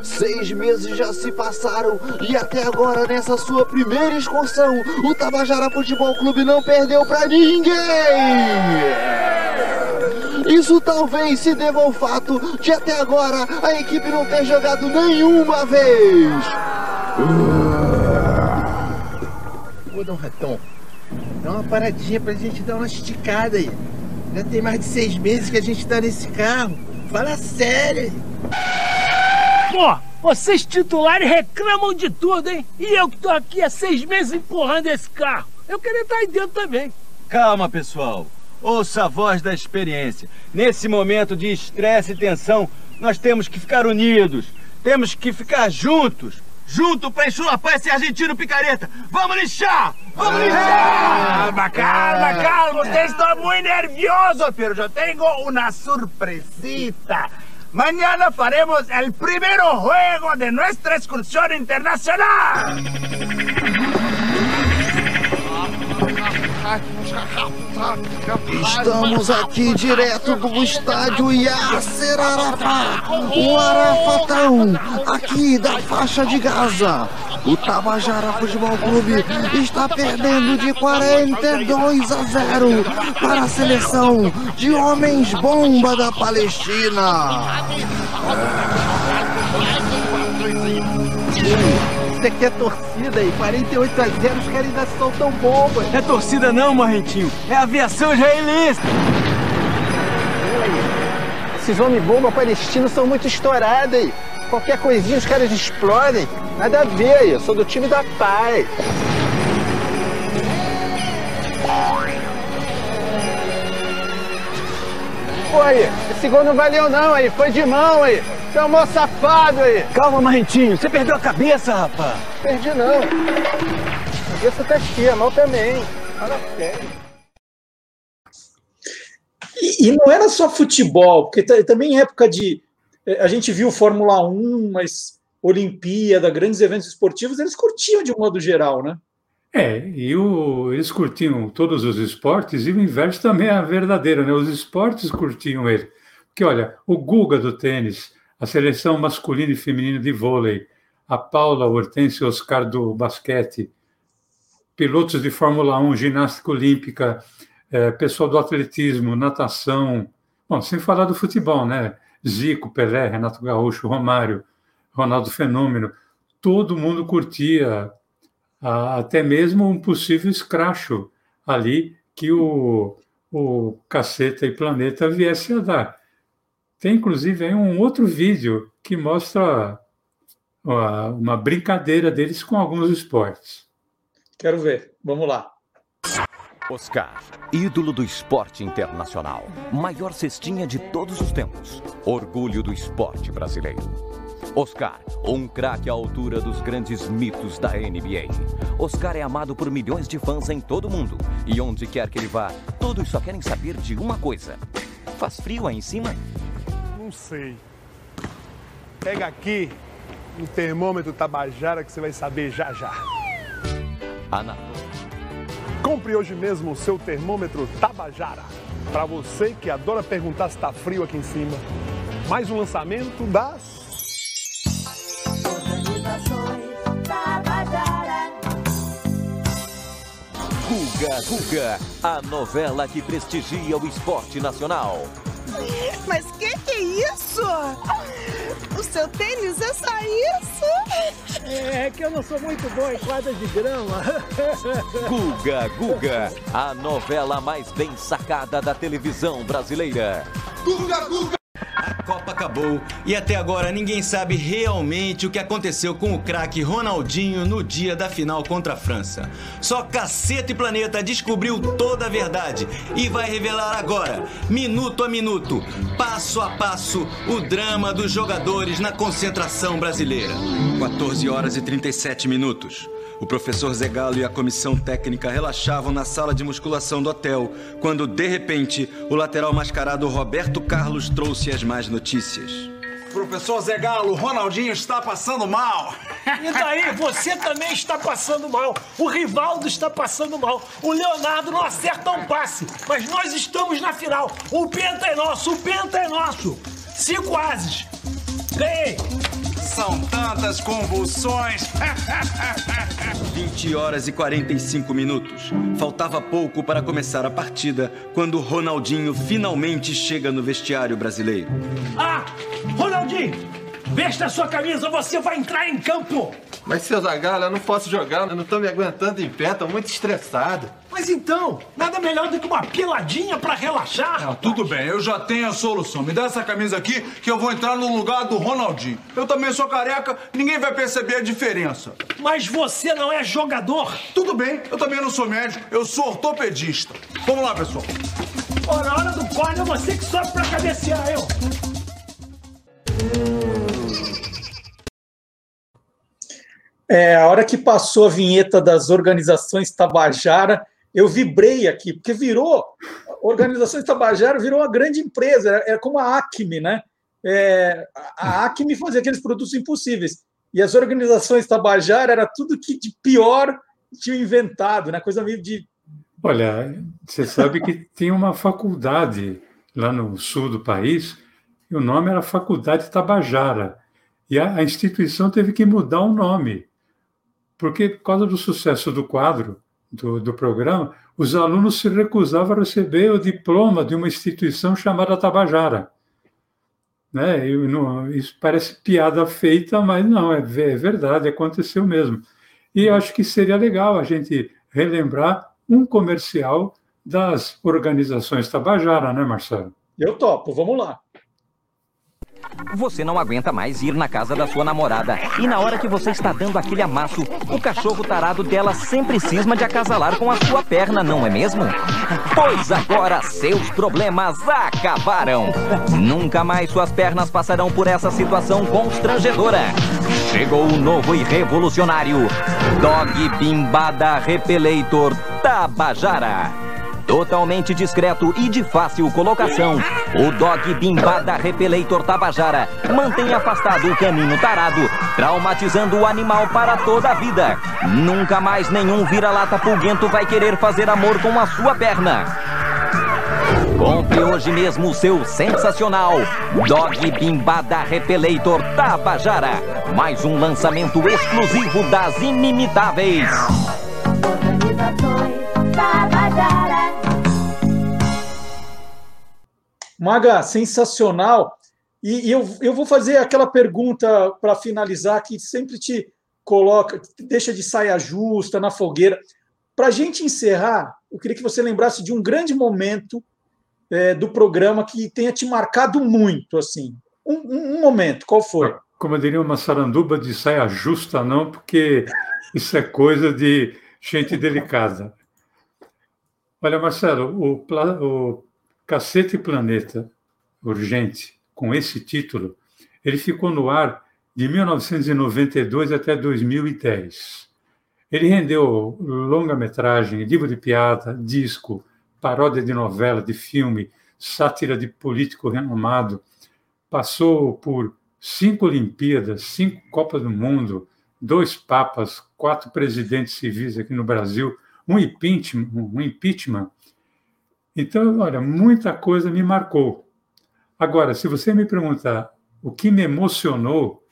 S27: Seis meses já se passaram e até agora, nessa sua primeira excursão, o Tabajara Futebol Clube não perdeu pra ninguém! Isso talvez se deva ao fato de até agora a equipe não ter jogado nenhuma vez!
S9: Ô, Dom Ratão, dá uma paradinha pra gente dar uma esticada aí. Já tem mais de seis meses que a gente tá nesse carro. Fala sério aí.
S20: Pô, vocês titulares reclamam de tudo, hein? E eu que tô aqui há seis meses empurrando esse carro. Eu queria estar aí dentro também.
S28: Calma, pessoal. Ouça a voz da experiência. Nesse momento de estresse e tensão, nós temos que ficar unidos. Temos que ficar juntos. Junto pra enxulapar esse argentino picareta. Vamos lixar! Vamos lixar!
S20: Calma, calma, calma. Usted está muy nervioso, pero yo tengo una sorpresita. Mañana faremos el primer juego de nuestra excursión internacional.
S27: Estamos aqui direto do estádio Yasser Arafat, o Arafatão, aqui da faixa de Gaza. O Tabajara Futebol Clube está perdendo de 42 a 0 para a seleção de homens bomba da Palestina.
S9: Isso aqui é torcida aí. 48 a 0, os caras ainda tão bobos.
S28: É torcida não, Marrentinho. É aviação israelense.
S9: Esses homens bomba palestinos são muito estourados aí. Qualquer coisinha os caras explodem. Nada a ver aí. Eu sou do time da paz. Pô aí, esse gol não valeu não aí. Foi de mão aí. Tomou safado aí.
S28: Calma, Marrentinho. Você perdeu a cabeça, rapaz.
S9: Perdi não. A cabeça tá aqui, a mão também. Fala sério.
S2: E, e não era só futebol, porque ta- também em época de. eh, A gente viu Fórmula 1, mas Olimpíada, grandes eventos esportivos, eles curtiam de um modo geral, né?
S3: É, e o- eles curtiam todos os esportes, e o inverso também é verdadeiro, né? Os esportes curtiam ele. Porque, olha, o Guga do tênis, a seleção masculina e feminina de vôlei, a Paula Hortência Oscar do basquete, pilotos de Fórmula 1, ginástica olímpica, eh, pessoal do atletismo, natação, bom, sem falar do futebol, né? Zico, Pelé, Renato Gaúcho, Romário, Ronaldo Fenômeno, todo mundo curtia até mesmo um possível escracho ali que o, o Caceta e Planeta viesse a dar. Tem inclusive aí um outro vídeo que mostra ah, uma brincadeira deles com alguns esportes.
S2: Quero ver. Vamos lá.
S17: Oscar, ídolo do esporte internacional. Maior cestinha de todos os tempos. Orgulho do esporte brasileiro. Oscar, um craque à altura dos grandes mitos da NBA. Oscar é amado por milhões de fãs em todo o mundo. E onde quer que ele vá, todos só querem saber de uma coisa: faz frio aí em cima?
S29: Não sei. Pega aqui no termômetro Tabajara que você vai saber já já.
S17: Ana,
S29: Compre hoje mesmo o seu termômetro Tabajara. Para você que adora perguntar se tá frio aqui em cima. Mais um lançamento das
S17: Guga Guga, a novela que prestigia o esporte nacional.
S30: Mas que que é isso? O seu tênis é só isso?
S20: É que eu não sou muito bom em quadra de grama.
S17: Guga Guga, a novela mais bem sacada da televisão brasileira.
S31: Guga, Guga!
S28: Acabou e até agora ninguém sabe realmente o que aconteceu com o craque Ronaldinho no dia da final contra a França. Só Cacete Planeta descobriu toda a verdade e vai revelar agora, minuto a minuto, passo a passo, o drama dos jogadores na concentração brasileira. 14 horas e 37 minutos. O professor Zegalo e a comissão técnica relaxavam na sala de musculação do hotel, quando, de repente, o lateral mascarado Roberto Carlos trouxe as más notícias.
S32: Professor Zegalo, Ronaldinho está passando mal.
S20: E daí, você também está passando mal. O Rivaldo está passando mal. O Leonardo não acerta um passe. Mas nós estamos na final. O Penta é nosso, o Penta é nosso. Cinco ases. Ganhei.
S32: São tantas convulsões.
S28: 20 horas e 45 minutos. Faltava pouco para começar a partida quando Ronaldinho finalmente chega no vestiário brasileiro.
S20: Ah, Ronaldinho, vesta a sua camisa, você vai entrar em campo.
S33: Mas, seu Zagallo, eu não posso jogar, eu não tô me aguentando em pé, tô muito estressado.
S20: Mas então, nada melhor do que uma peladinha pra relaxar.
S32: Ah, tudo bem, eu já tenho a solução. Me dá essa camisa aqui que eu vou entrar no lugar do Ronaldinho. Eu também sou careca, ninguém vai perceber a diferença.
S20: Mas você não é jogador.
S32: Tudo bem, eu também não sou médico, eu sou ortopedista. Vamos lá, pessoal.
S20: Na hora do corner, é você que sobe pra cabecear, eu.
S2: É, a hora que passou a vinheta das organizações Tabajara, eu vibrei aqui, porque virou, organizações Tabajara virou uma grande empresa, era, era como a Acme, né? É, a Acme fazia aqueles produtos impossíveis. E as organizações Tabajara era tudo que de pior tinha inventado, né? Coisa meio de.
S3: Olha, você sabe que tem uma faculdade lá no sul do país, e o nome era Faculdade Tabajara. E a instituição teve que mudar o nome porque por causa do sucesso do quadro, do, do programa, os alunos se recusavam a receber o diploma de uma instituição chamada Tabajara. Né? Não, isso parece piada feita, mas não, é, é verdade, aconteceu mesmo. E eu acho que seria legal a gente relembrar um comercial das organizações Tabajara, né, Marcelo?
S2: Eu topo, vamos lá.
S17: Você não aguenta mais ir na casa da sua namorada. E na hora que você está dando aquele amasso, o cachorro tarado dela sempre cisma de acasalar com a sua perna, não é mesmo? Pois agora seus problemas acabaram. Nunca mais suas pernas passarão por essa situação constrangedora. Chegou o novo e revolucionário Dog Bimbada Repelator Tabajara. Totalmente discreto e de fácil colocação, o Dog Bimbada Repelator Tabajara mantém afastado o caminho tarado, traumatizando o animal para toda a vida. Nunca mais nenhum vira-lata pulguento vai querer fazer amor com a sua perna. Compre hoje mesmo o seu sensacional Dog Bimbada Repelator Tabajara. Mais um lançamento exclusivo das Inimitáveis.
S7: Organizações Tabajara.
S2: Maga, sensacional. E, e eu, eu vou fazer aquela pergunta para finalizar que sempre te coloca, deixa de saia justa na fogueira. Para a gente encerrar, eu queria que você lembrasse de um grande momento é, do programa que tenha te marcado muito, assim. Um, um, um momento, qual foi?
S3: Como eu diria, uma saranduba de saia justa, não, porque isso é coisa de gente delicada. Olha, Marcelo, o, o Cacete Planeta Urgente, com esse título, ele ficou no ar de 1992 até 2010. Ele rendeu longa-metragem, livro de piada, disco, paródia de novela, de filme, sátira de político renomado. Passou por cinco Olimpíadas, cinco Copas do Mundo, dois papas, quatro presidentes civis aqui no Brasil, um impeachment, um impeachment então, olha, muita coisa me marcou. Agora, se você me perguntar o que me emocionou,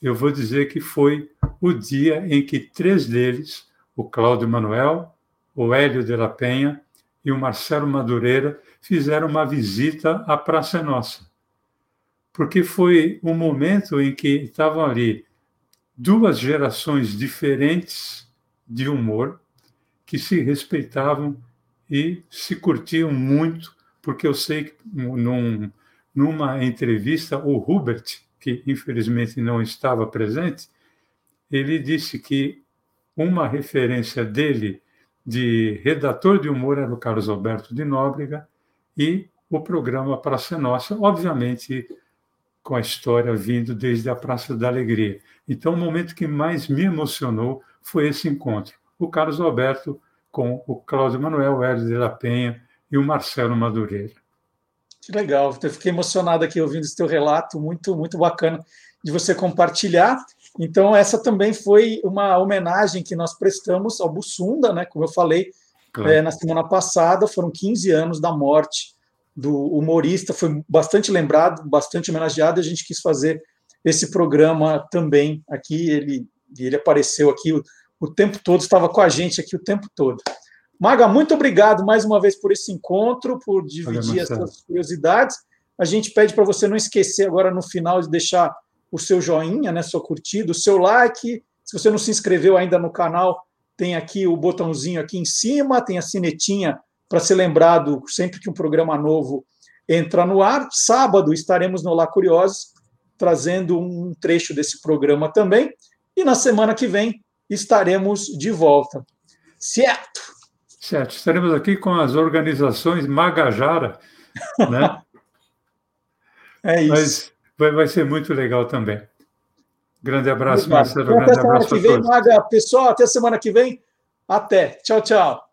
S3: eu vou dizer que foi o dia em que três deles, o Cláudio Manuel, o Hélio de la Penha e o Marcelo Madureira, fizeram uma visita à Praça Nossa. Porque foi um momento em que estavam ali duas gerações diferentes de humor que se respeitavam e se curtiam muito, porque eu sei que num, numa entrevista, o Hubert, que infelizmente não estava presente, ele disse que uma referência dele de redator de humor era o Carlos Alberto de Nóbrega e o programa Praça Nossa, obviamente com a história vindo desde a Praça da Alegria. Então, o momento que mais me emocionou foi esse encontro. O Carlos Alberto com o Cláudio Manuel, o Hélio de la Penha e o Marcelo Madureira.
S2: Que legal, eu fiquei emocionado aqui ouvindo esse teu relato, muito, muito bacana de você compartilhar. Então, essa também foi uma homenagem que nós prestamos ao Bussunda, né? Como eu falei claro. é, na semana passada, foram 15 anos da morte do humorista, foi bastante lembrado, bastante homenageado, e a gente quis fazer esse programa também aqui. Ele, ele apareceu aqui o, tempo todo, estava com a gente aqui o tempo todo. Maga, muito obrigado mais uma vez por esse encontro, por dividir essas curiosidades. A gente pede para você não esquecer agora no final de deixar o seu joinha, né, sua curtida, o seu like. Se você não se inscreveu ainda no canal, tem aqui o botãozinho aqui em cima, tem a sinetinha para ser lembrado sempre que um programa novo entra no ar. Sábado estaremos no Lá Curiosos, trazendo um trecho desse programa também. E na semana que vem estaremos de volta. Certo?
S3: Certo. Estaremos aqui com as organizações Magajara, né?
S2: é isso.
S3: Mas vai, vai ser muito legal também. Grande abraço, Marcelo. Grande
S2: até
S3: abraço
S2: semana que vem, Maga. Pessoal, até semana que vem. Até. Tchau, tchau.